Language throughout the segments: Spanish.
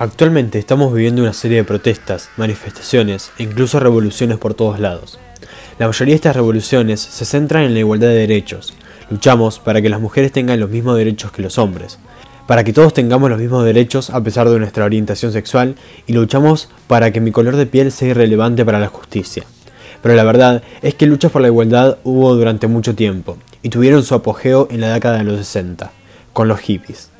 Actualmente estamos viviendo una serie de protestas, manifestaciones e incluso revoluciones por todos lados. La mayoría de estas revoluciones se centran en la igualdad de derechos. Luchamos para que las mujeres tengan los mismos derechos que los hombres, para que todos tengamos los mismos derechos a pesar de nuestra orientación sexual y luchamos para que mi color de piel sea irrelevante para la justicia. Pero la verdad es que luchas por la igualdad hubo durante mucho tiempo y tuvieron su apogeo en la década de los 60, con los hippies.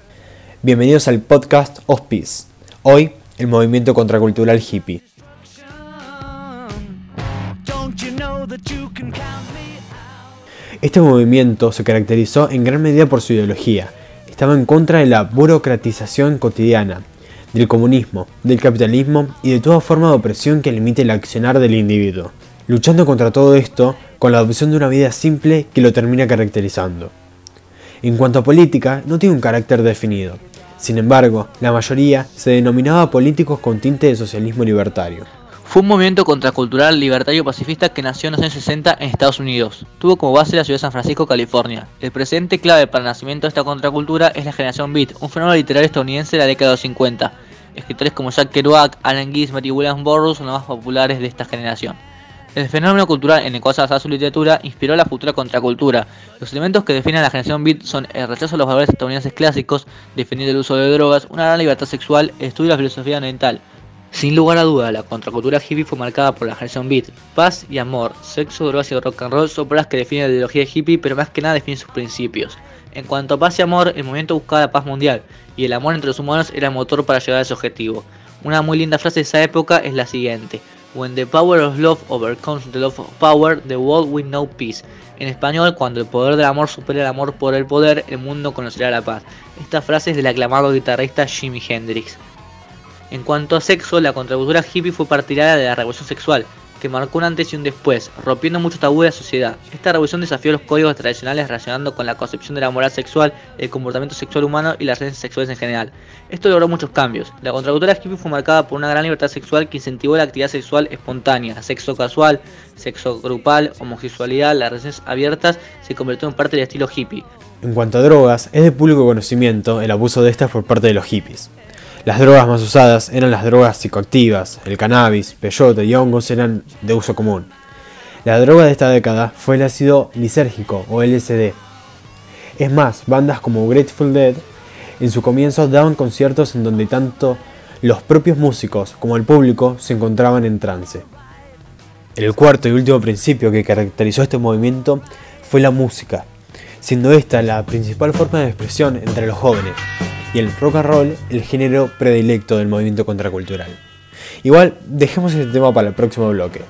Bienvenidos al podcast of Peace. Hoy, el movimiento contracultural hippie. Este movimiento se caracterizó en gran medida por su ideología. Estaba en contra de la burocratización cotidiana, del comunismo, del capitalismo y de toda forma de opresión que limite el accionar del individuo, luchando contra todo esto con la adopción de una vida simple que lo termina caracterizando. En cuanto a política, no tiene un carácter definido, sin embargo, la mayoría se denominaba políticos con tinte de socialismo libertario. Fue un movimiento contracultural libertario pacifista que nació en los años 60 en Estados Unidos. Tuvo como base la ciudad de San Francisco, California. El presente clave para el nacimiento de esta contracultura es la generación Beat, un fenómeno literario estadounidense de la década de los 50. Escritores como Jack Kerouac, Allen Ginsberg y William Burroughs son los más populares de esta generación. El fenómeno cultural en el cual se basaba su literatura inspiró la futura contracultura. Los elementos que definen a la generación beat son el rechazo a los valores estadounidenses clásicos, defendiendo el uso de drogas, una gran libertad sexual, el estudio de la filosofía oriental. Sin lugar a duda, la contracultura hippie fue marcada por la generación beat. Paz y amor, sexo, drogas y rock and roll son palabras que definen la ideología hippie, pero más que nada definen sus principios. En cuanto a paz y amor, el movimiento buscaba la paz mundial, y el amor entre los humanos era el motor para llegar a ese objetivo. Una muy linda frase de esa época es la siguiente. When the power of love overcomes the love of power, the world will know peace. En español, cuando el poder del amor supera el amor por el poder, el mundo conocerá la paz. Esta frase es del aclamado guitarrista Jimi Hendrix. En cuanto a sexo, la contracultura hippie fue partidaria de la revolución sexual, que marcó un antes y un después, rompiendo muchos tabú de la sociedad. Esta revolución desafió los códigos tradicionales relacionando con la concepción de la moral sexual, el comportamiento sexual humano y las redes sexuales en general. Esto logró muchos cambios. La contracultura hippie fue marcada por una gran libertad sexual que incentivó la actividad sexual espontánea, sexo casual, sexo grupal, homosexualidad, las relaciones abiertas se convirtió en parte del estilo hippie. En cuanto a drogas, es de público conocimiento el abuso de estas por parte de los hippies. Las drogas más usadas eran las drogas psicoactivas, el cannabis, peyote y hongos eran de uso común. La droga de esta década fue el ácido lisérgico o LSD. Es más, bandas como Grateful Dead en su comienzo daban conciertos en donde tanto los propios músicos como el público se encontraban en trance. El cuarto y último principio que caracterizó este movimiento fue la música, siendo esta la principal forma de expresión entre los jóvenes y el rock and roll el género predilecto del movimiento contracultural. Igual, dejemos este tema para el próximo bloque.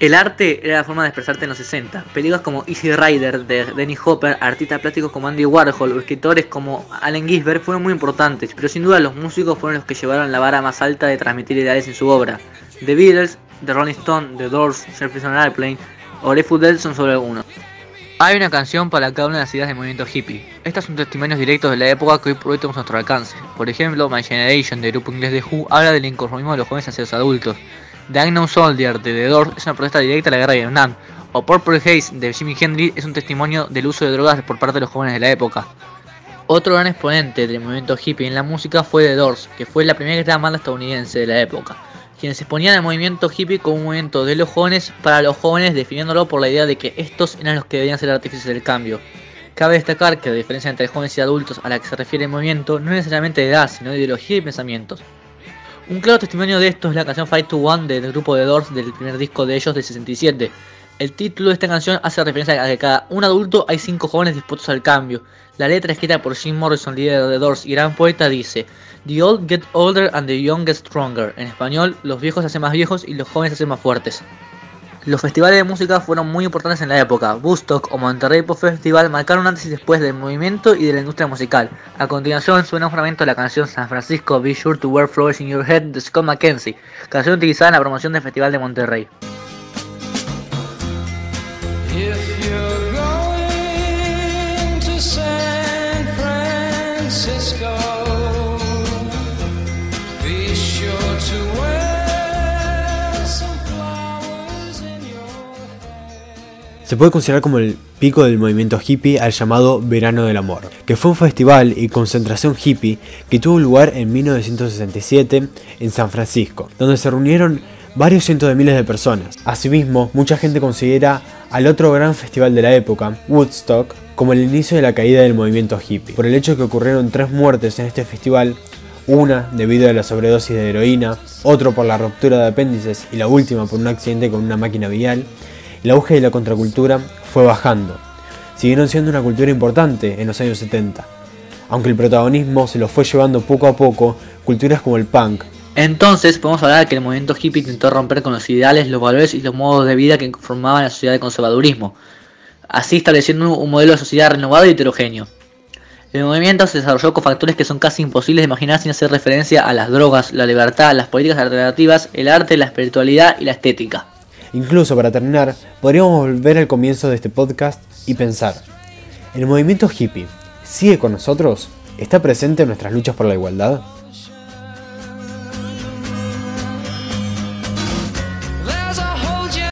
El arte era la forma de expresarte en los 60. Películas como Easy Rider de Dennis Hopper, artistas plásticos como Andy Warhol o escritores como Allen Ginsberg fueron muy importantes, pero sin duda los músicos fueron los que llevaron la vara más alta de transmitir ideales en su obra. The Beatles, The Rolling Stone, The Doors, Jefferson Airplane o Grateful Dead son solo algunos. Hay una canción para cada una de las ideas del movimiento hippie. Estas son testimonios directos de la época que hoy por hoy tenemos a nuestro alcance. Por ejemplo, My Generation, del grupo inglés de Who, habla del inconformismo de los jóvenes hacia los adultos. The Unknown Soldier, de The Doors, es una protesta directa a la guerra de Vietnam. O Purple Haze, de Jimi Hendrix, es un testimonio del uso de drogas por parte de los jóvenes de la época. Otro gran exponente del movimiento hippie en la música fue The Doors, que fue la primera gran banda estadounidense de la época quienes exponían al movimiento hippie como un movimiento de los jóvenes para los jóvenes, definiéndolo por la idea de que estos eran los que debían ser artífices del cambio. Cabe destacar que la diferencia entre jóvenes y adultos a la que se refiere el movimiento no es necesariamente de edad, sino de ideología y pensamientos. Un claro testimonio de esto es la canción Fight to One del grupo de Doors del primer disco de ellos de 67. El título de esta canción hace referencia a que cada un adulto hay cinco jóvenes dispuestos al cambio. La letra escrita por Jim Morrison, líder de Doors y gran poeta, dice The old get older and the young get stronger. En español, los viejos se hacen más viejos y los jóvenes se hacen más fuertes. Los festivales de música fueron muy importantes en la época. Woodstock o Monterrey Pop Festival marcaron antes y después del movimiento y de la industria musical. A continuación suena un fragmento de la canción San Francisco Be Sure to Wear Flowers in Your Head de Scott McKenzie, canción utilizada en la promoción del Festival de Monterrey. Se puede considerar como el pico del movimiento hippie al llamado Verano del Amor, que fue un festival y concentración hippie que tuvo lugar en 1967 en San Francisco, donde se reunieron varios cientos de miles de personas. Asimismo, mucha gente considera al otro gran festival de la época, Woodstock, como el inicio de la caída del movimiento hippie, por el hecho de que ocurrieron tres muertes en este festival, una debido a la sobredosis de heroína, otro por la ruptura de apéndices y la última por un accidente con una máquina vial, el auge de la contracultura fue bajando. Siguieron siendo una cultura importante en los años 70, aunque el protagonismo se lo fue llevando poco a poco culturas como el punk, entonces podemos hablar de que el movimiento hippie intentó romper con los ideales, los valores y los modos de vida que conformaban la sociedad de conservadurismo, así estableciendo un modelo de sociedad renovado y heterogéneo. El movimiento se desarrolló con factores que son casi imposibles de imaginar sin hacer referencia a las drogas, la libertad, las políticas alternativas, el arte, la espiritualidad y la estética. Incluso para terminar, podríamos volver al comienzo de este podcast y pensar, ¿el movimiento hippie sigue con nosotros? ¿Está presente en nuestras luchas por la igualdad?